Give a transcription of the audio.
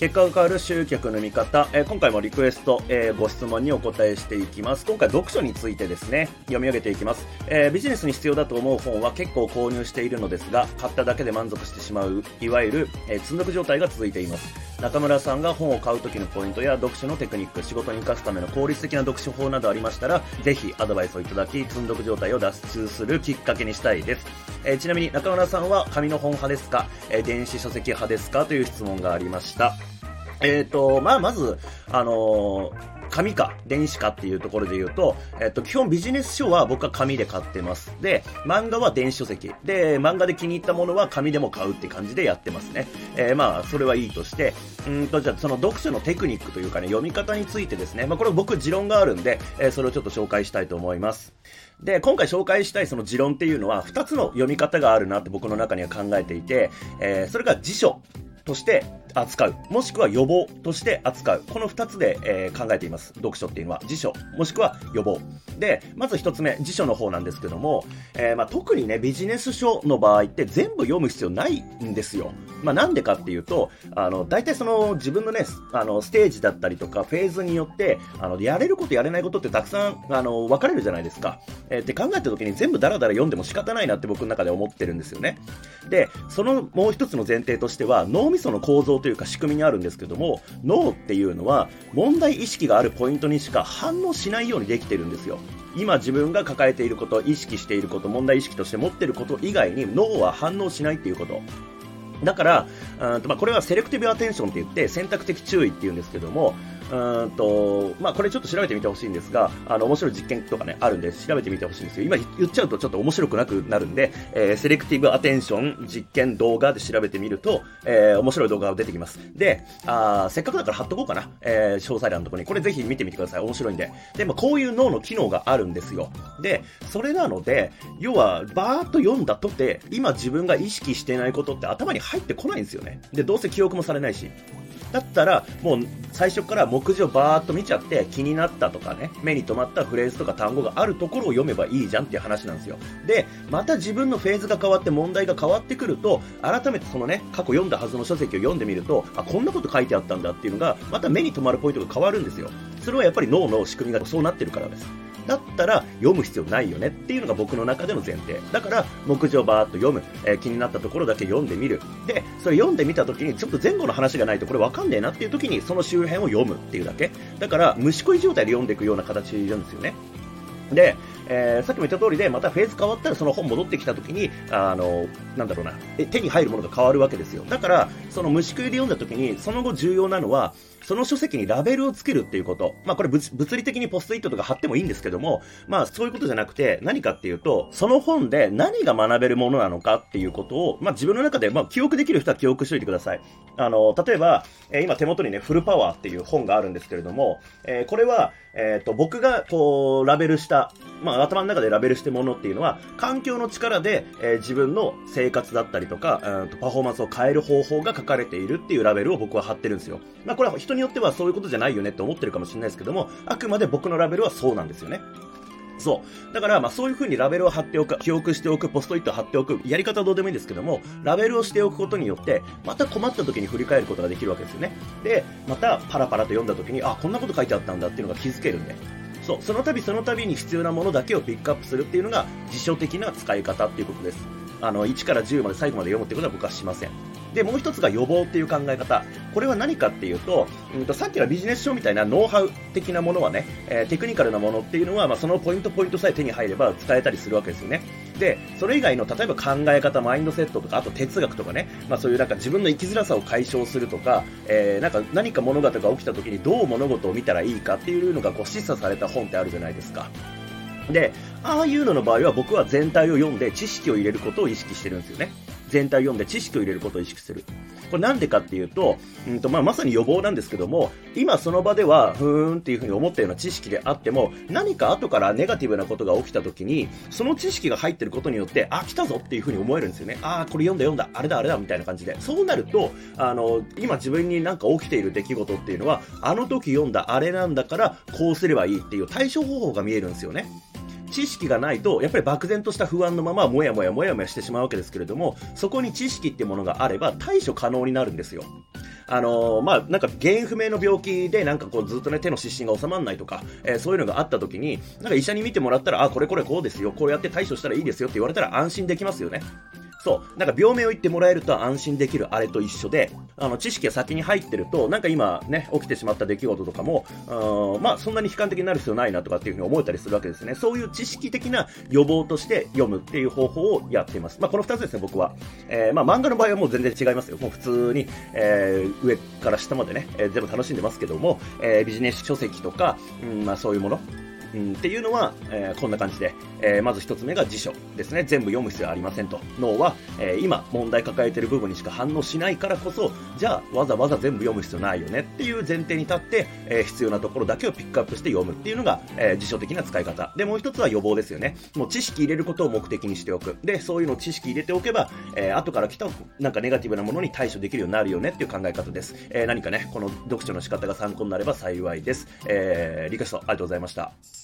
結果が変わる集客の見方、えー、今回もリクエスト、えー、ご質問にお答えしていきます。今回読書についてですね、読み上げていきます。えー、ビジネスに必要だと思う本は結構購入しているのですが、買っただけで満足してしまう、いわゆる、え積んどく状態が続いています。中村さんが本を買う時のポイントや読書のテクニック、仕事に生かすための効率的な読書法などありましたら、ぜひアドバイスをいただき、積んどく状態を脱出するきっかけにしたいです。えちなみに中村さんは紙の本派ですか、え電子書籍派ですか？という質問がありました。えっ、ー、と、まあ、まず、あのー紙か電子かっていうところで言うと、えっと、基本ビジネス書は僕は紙で買ってます。で、漫画は電子書籍。で、漫画で気に入ったものは紙でも買うって感じでやってますね。えー、まあ、それはいいとして、うんと、じゃあその読書のテクニックというかね、読み方についてですね、まあこれ僕持論があるんで、えー、それをちょっと紹介したいと思います。で、今回紹介したいその持論っていうのは、2つの読み方があるなって僕の中には考えていて、えー、それが辞書として扱う、もしくは予防として扱う。この2つで、えー、考えています。読書っていうのは。辞書、もしくは予防。で、まず1つ目、辞書の方なんですけども、えー、まあ、特にね、ビジネス書の場合って全部読む必要ないんですよ。まあ、なんでかっていうと、あの、大体その自分のね、あの、ステージだったりとか、フェーズによって、あの、やれることやれないことってたくさん、あの、分かれるじゃないですか。えー、って考えた時に全部ダラダラ読んでも仕方ないなって僕の中で思ってるんですよね。で、そのもう一つの前提としては、脳みその構造というか仕組みにあるんですけども、脳っていうのは問題意識があるポイントにしか反応しないようにできてるんですよ。今自分が抱えていること、意識していること、問題意識として持っていること以外に脳は反応しないっていうこと。だから、とまあ、これはセレクティブアテンションって言って選択的注意って言うんですけども、うんと、まあ、これちょっと調べてみてほしいんですが、あの、面白い実験とかね、あるんで、調べてみてほしいんですよ。今言っちゃうとちょっと面白くなくなるんで、えー、セレクティブアテンション実験動画で調べてみると、えー、面白い動画が出てきます。で、あせっかくだから貼っとこうかな。えー、詳細欄のところに。これぜひ見てみてください。面白いんで。で、まあ、こういう脳の機能があるんですよ。で、それなので、要は、バーっと読んだとて、今自分が意識してないことって頭に入ってこないんですよね。で、どうせ記憶もされないし。だったら、もう最初から目次をバーっと見ちゃって気になったとかね、目に留まったフレーズとか単語があるところを読めばいいじゃんっていう話なんですよ。で、また自分のフェーズが変わって問題が変わってくると、改めてそのね、過去読んだはずの書籍を読んでみると、あ、こんなこと書いてあったんだっていうのが、また目に留まるポイントが変わるんですよ。それはやっぱり脳の仕組みがそうなってるからです。だったら読む必要ないよねっていうのが僕の中での前提。だから、目次をバーっと読む、えー、気になったところだけ読んでみる。で、それ読んでみた時に、ちょっと前後の話がないとこれわかんねえなっていう時に、その周辺を読むっていうだけ。だから、虫食い状態で読んでいくような形なんですよね。で、えー、さっきも言った通りで、またフェーズ変わったらその本戻ってきた時に、あの、なんだろうな、手に入るものが変わるわけですよ。だから、その虫食いで読んだ時に、その後重要なのは、その書籍にラベルをつけるっていうこと。まあこれ物理的にポストイットとか貼ってもいいんですけども、まあそういうことじゃなくて、何かっていうと、その本で何が学べるものなのかっていうことを、まあ自分の中で、まあ記憶できる人は記憶しておいてください。あの、例えば、え、今手元にね、フルパワーっていう本があるんですけれども、えー、これは、えっ、ー、と、僕がこう、ラベルした、まあ頭の中でラベルしてものっていうのは、環境の力で、えー、自分の生活だったりとか、うんとパフォーマンスを変える方法が書かれているっていうラベルを僕は貼ってるんですよ。まあこれは人によってはそういうことじゃないよねって思ってるかもしれないですけども、あくまで僕のラベルはそうなんですよね。そう。だから、まあそういう風にラベルを貼っておく、記憶しておく、ポストイットを貼っておく、やり方はどうでもいいんですけども、ラベルをしておくことによって、また困った時に振り返ることができるわけですよね。で、またパラパラと読んだ時に、あ、こんなこと書いてあったんだっていうのが気づけるんで。そう、その度その度に必要なものだけをピックアップするっていうのが辞書的な使い方っていうことです。あの、1から10まで最後まで読むってことは僕はしません。で、もう一つが予防っていう考え方。これは何かっていうと、うんとさっきのビジネス書みたいなノウハウ的なものはね、えー、テクニカルなものっていうのは、まあ、そのポイントポイントさえ手に入れば使えたりするわけですよね。で、それ以外の、例えば考え方、マインドセットとか、あと哲学とかね、まあそういうなんか自分の生きづらさを解消するとか、えー、なんか何か物事が起きた時にどう物事を見たらいいかっていうのがこう示唆された本ってあるじゃないですか。で、ああいうのの場合は僕は全体を読んで知識を入れることを意識してるんですよね。全体を読んで知識を入れることを意識する。これなんでかっていうと、うんとまあ、まさに予防なんですけども、今その場では、ふーんっていうふうに思ったような知識であっても、何か後からネガティブなことが起きた時に、その知識が入ってることによって、あ、来たぞっていうふうに思えるんですよね。あ、これ読んだ読んだ、あれだあれだみたいな感じで。そうなると、あの、今自分になんか起きている出来事っていうのは、あの時読んだあれなんだから、こうすればいいっていう対処方法が見えるんですよね。知識がないと、やっぱり漠然とした不安のまま、もやもやもやもやしてしまうわけですけれども、そこに知識っていうものがあれば、対処可能になるんですよ。あのー、まあ、なんか原因不明の病気でなんかこうずっとね手の湿疹が治まらないとか、えー、そういうのがあった時に、なんか医者に診てもらったら、あ、これこれこうですよ、こうやって対処したらいいですよって言われたら安心できますよね。そう。なんか病名を言ってもらえると安心できるあれと一緒で、あの、知識が先に入ってると、なんか今ね、起きてしまった出来事とかも、うんまあ、そんなに悲観的になる必要ないなとかっていうふうに思えたりするわけですね。そういう知識的な予防として読むっていう方法をやっています。まあ、この二つですね、僕は。えー、まあ、漫画の場合はもう全然違いますよ。もう普通に、えー、上から下までね、えー、全部楽しんでますけども、え、ビジネス書籍とか、うん、まあ、そういうもの、うん、っていうのは、えー、こんな感じで、えー、まず一つ目が辞書ですね。全部読む必要ありませんと。脳は、えー、今問題抱えてる部分にしか反応しないからこそ、じゃあわざわざ全部読む必要ないよねっていう前提に立って、え必要なところだけをピックアップして読むっていうのが、え辞書的な使い方。で、もう一つは予防ですよね。もう知識入れることを目的にしておく。で、そういうのを知識入れておけば、え後から来たなんかネガティブなものに対処できるようになるよねっていう考え方です。え何かね、この読書の仕方が参考になれば幸いです。えーリクエストありがとうございました。